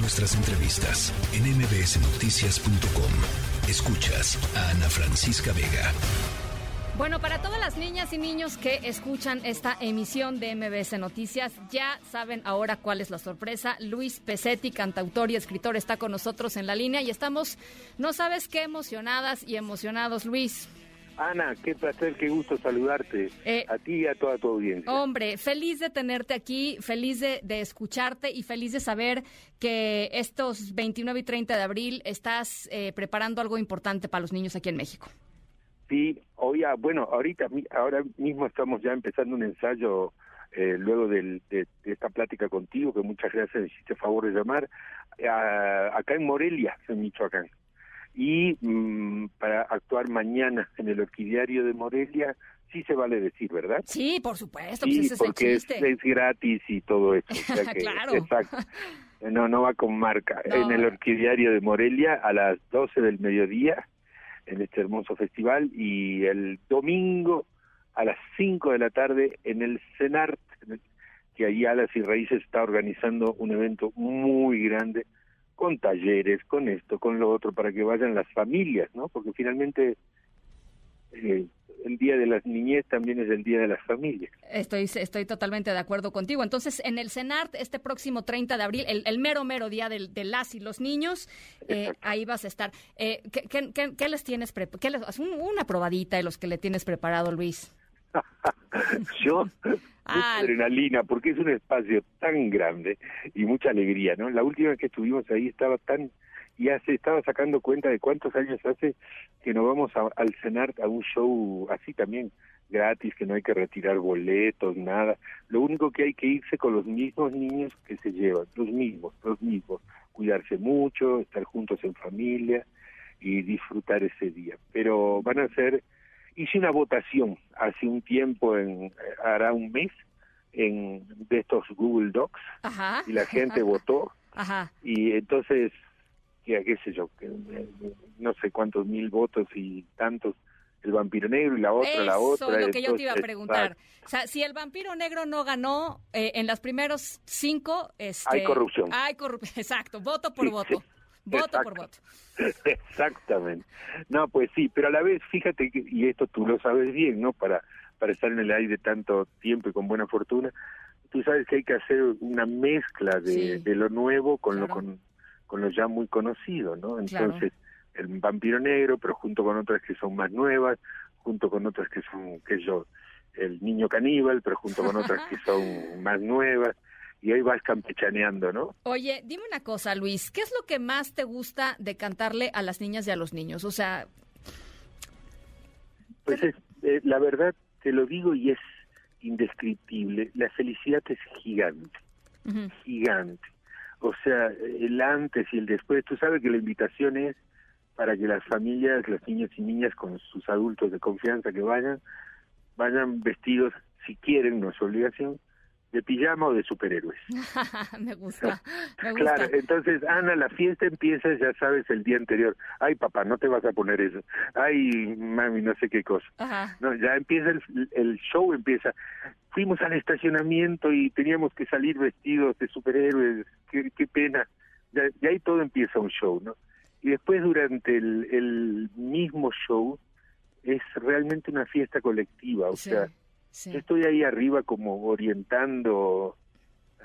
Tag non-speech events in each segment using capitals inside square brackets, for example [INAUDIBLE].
Nuestras entrevistas en mbsnoticias.com. Escuchas a Ana Francisca Vega. Bueno, para todas las niñas y niños que escuchan esta emisión de MBS Noticias, ya saben ahora cuál es la sorpresa. Luis Pesetti, cantautor y escritor, está con nosotros en la línea y estamos, no sabes qué emocionadas y emocionados, Luis. Ana, qué placer, qué gusto saludarte Eh, a ti y a toda tu audiencia. Hombre, feliz de tenerte aquí, feliz de, de escucharte y feliz de saber que estos 29 y 30 de abril estás eh, preparando algo importante para los niños aquí en México. Sí, hoy, ah, bueno, ahorita, ahora mismo estamos ya empezando un ensayo eh, luego del- de, de esta plática contigo, que muchas gracias me hiciste favor de llamar, ah, acá en Morelia, en Michoacán. Y mm, para actuar mañana en el Orquidiario de Morelia, sí se vale decir, ¿verdad? Sí, por supuesto, Sí, pues ese es el porque es, gratis y todo eso. o [LAUGHS] sea que- Claro. Exacto. No, no va con marca. No. En el Orquidiario de Morelia a las 12 del mediodía, en este hermoso festival, y el domingo a las 5 de la tarde en el CENART, que ahí Alas y Raíces está organizando un evento muy grande con talleres, con esto, con lo otro, para que vayan las familias, ¿no? Porque finalmente eh, el Día de las Niñez también es el Día de las Familias. Estoy, estoy totalmente de acuerdo contigo. Entonces, en el CENART, este próximo 30 de abril, el, el mero, mero día del- de, las y los niños, eh, ahí vas a estar. Eh, ¿qué, qué, qué- qué les tienes preparado? Una probadita de los que le tienes preparado, Luis. [LAUGHS] Yo, [LAUGHS] Ah. mucha adrenalina, porque es un espacio tan grande y mucha alegría, ¿no? La última vez que estuvimos ahí estaba tan, ya se estaba sacando cuenta de cuántos años hace que nos vamos a- al cenar a un show así también, gratis, que no hay que retirar boletos, nada. Lo único que hay que irse con los mismos niños que se llevan, los mismos, los mismos. Cuidarse mucho, estar juntos en familia y disfrutar ese día. Pero van a ser hice una votación hace un tiempo, en hará un mes, en de estos Google Docs Ajá. y la gente votó [LAUGHS] Ajá. y entonces, ya qué sé yo, eh, no sé cuántos mil votos y tantos, el vampiro negro y la otra, la Eso otra. es lo que yo te iba a entonces, preguntar. O sea, si el vampiro negro no ganó eh, en las primeros cinco... Este, Hay corrupción. Hay corrupción, [LAUGHS] exacto. Voto por Sí, voto. sí. Voto por voto. [LAUGHS] Exactamente. No, pues sí, pero a la vez, fíjate, que, y esto tú lo sabes bien, ¿no? Para, para estar en el aire tanto tiempo y con buena fortuna, tú sabes que hay que hacer una mezcla de, Sí. de lo nuevo con Claro. lo con, con lo ya muy conocido, ¿no? Claro. Entonces, el vampiro negro, pero junto con otras que son más nuevas, junto con otras que son, que yo, el niño caníbal, pero junto con otras que [LAUGHS] son más nuevas, y ahí vas campechaneando, ¿no? Oye, dime una cosa, Luis. ¿Qué es lo que más te gusta de cantarle a las niñas y a los niños? O sea, Pues es, eh, la verdad, te lo digo y es indescriptible, la felicidad es gigante, gigante. O sea, el antes y el después, tú sabes que la invitación es para que las familias, los niños y niñas con sus adultos de confianza que vayan, vayan vestidos, si quieren, no es obligación, de pijama o de superhéroes. [LAUGHS] me gusta, me gusta. Claro, entonces, Ana, la fiesta empieza, ya sabes, el día anterior. Ay, papá, no te vas a poner eso. Ay, mami, no sé qué cosa. Ajá. No, ya empieza el, el show, empieza. Fuimos al estacionamiento y teníamos que salir vestidos de superhéroes. Qué, qué pena. Ya, ya ahí todo empieza un show, ¿no? Y después durante el, el mismo show es realmente una fiesta colectiva. O Sí, sea, sí. estoy ahí arriba como orientando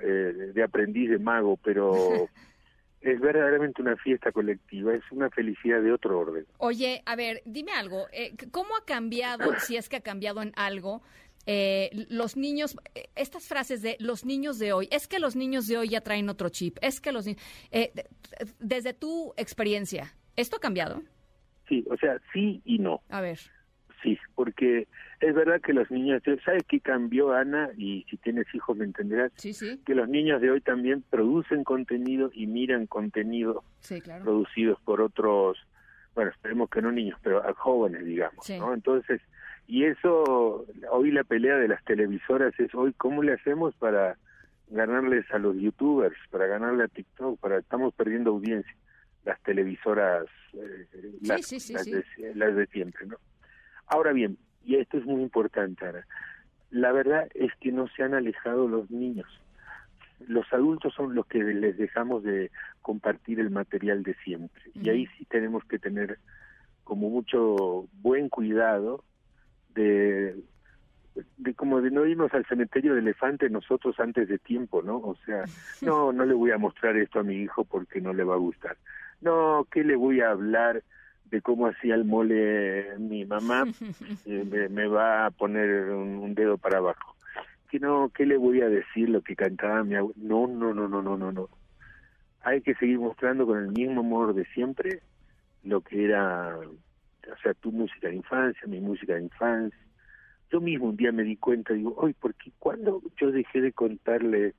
eh, de aprendiz de mago, pero [LAUGHS] es verdaderamente una fiesta colectiva, es una felicidad de otro orden. Oye, a ver, dime algo. eh, ¿Cómo ha cambiado, [CLEARS THROAT] si es que ha cambiado en algo, eh, los niños, eh, estas frases de los niños de hoy? Es que los niños de hoy ya traen otro chip. Es que los niños. eh, de- desde tu experiencia, ¿esto ha cambiado? Sí, o sea, sí y no. A ver. Sí, porque es verdad que los niños, ¿sabes qué cambió Ana? Y si tienes hijos me entenderás, Sí, sí. que los niños de hoy también producen contenido y miran contenido Sí, claro. producidos por otros, bueno, esperemos que no niños, pero a jóvenes, digamos, Sí. ¿no? Entonces, y eso, hoy la pelea de las televisoras es hoy, ¿cómo le hacemos para ganarles a los youtubers, para ganarle a TikTok, para estamos perdiendo audiencia, las televisoras, eh, las, las. De, las de siempre, ¿no? Ahora bien, y esto es muy importante, Ana, la verdad es que no se han alejado los niños. los adultos son los que les dejamos de compartir el material de siempre. Y ahí sí tenemos que tener como mucho buen cuidado de de como de no irnos al cementerio de elefante nosotros antes de tiempo, ¿no? O sea, [LAUGHS] no, no le voy a mostrar esto a mi hijo porque no le va a gustar. No, ¿qué le voy a hablar de cómo hacía el mole mi mamá? [LAUGHS] Eh, me, va a poner un, dedo para abajo. Que no, ¿qué le voy a decir lo que cantaba mi abuelo? No, no, no, no, no, no, no. Hay que seguir mostrando con el mismo amor de siempre lo que era, o sea, tu música de infancia, mi música de infancia, yo mismo un día me di cuenta, digo, hoy, porque cuando yo dejé de contarle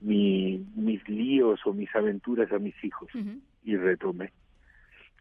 mi, mis líos o mis aventuras a mis hijos y retomé.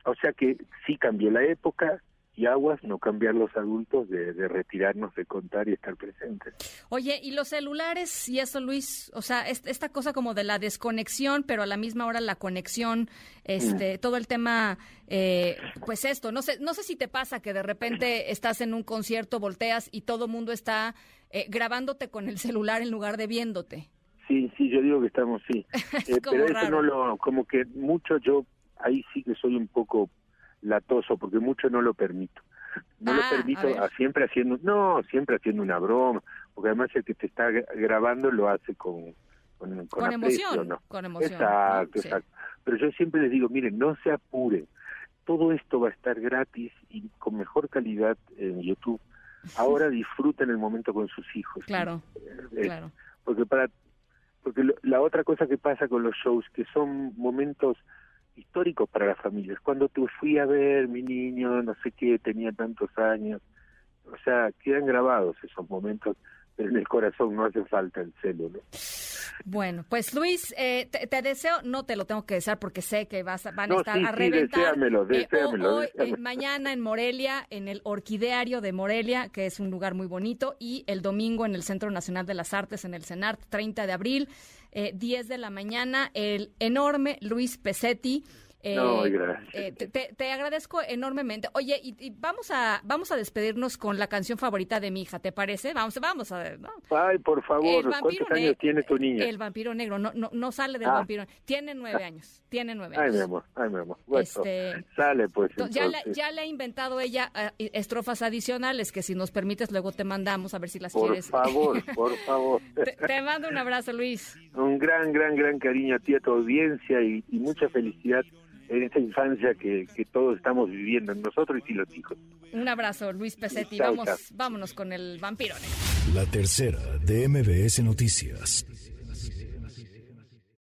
O sea que sí cambió la época, y aguas no cambiar los adultos de, retirarnos de contar y estar presentes. Oye, ¿y los celulares y eso, Luis? O sea, esta cosa como de la desconexión, pero a la misma hora la conexión, este, mm. todo el tema, eh, pues esto, no sé, no sé si te pasa que de repente estás en un concierto, volteas y todo mundo está eh, grabándote con el celular en lugar de viéndote. Sí, sí, yo digo que estamos, sí. [LAUGHS] Eh, pero eso no lo, como que mucho yo, ahí sí que soy un poco latoso porque mucho no lo permito. No lo ah, permito siempre haciendo, no, siempre haciendo una broma, porque además el que te está grabando lo hace con con, con, emoción, ¿no? con emoción. Exacto, exacto. Pero yo siempre les digo, miren, no se apuren. Todo esto va a estar gratis y con mejor calidad en YouTube. [LAUGHS] Ahora disfruten el momento con sus hijos. Claro, eh, claro. Porque para porque la otra cosa que pasa con los shows que son momentos histórico para las familias. Cuando te fui a ver, mi niño, no sé qué, tenía tantos años, o sea, quedan grabados esos momentos, pero en el corazón no hace falta el celo, ¿no? Bueno, pues Luis, eh, te, deseo, no te lo tengo que desear porque sé que vas, van a estar a reventar. Eh, hoy, eh, mañana en Morelia, en el Orquideario de Morelia, que es un lugar muy bonito, y el domingo en el Centro Nacional de las Artes, en el CENART, 30 de abril. 10 de la mañana, el enorme Luis Pesetti, no, eh, gracias. Eh, te, agradezco enormemente. Oye, y, vamos a vamos a despedirnos con la canción favorita de mi hija, ¿te parece? Vamos, vamos a ver. Ay, por favor, ¿cuántos años tiene tu niña? El vampiro negro, no, no, no sale del ah. vampiro. Tiene nueve años, tiene nueve años. Ay, mi amor, ay, mi amor. este, sale pues. Ya le, ya le ha inventado ella eh, estrofas adicionales que si nos permites luego te mandamos a ver si las quieres. [LAUGHS] Por favor, por favor. te, mando un abrazo, Luis. Un gran, gran, gran cariño a ti, a tu audiencia y mucha felicidad en esta infancia que, que todos estamos viviendo, nosotros y los hijos. Un abrazo, Luis Pesetti. Vamos, vámonos con el vampiro. La tercera de MBS Noticias.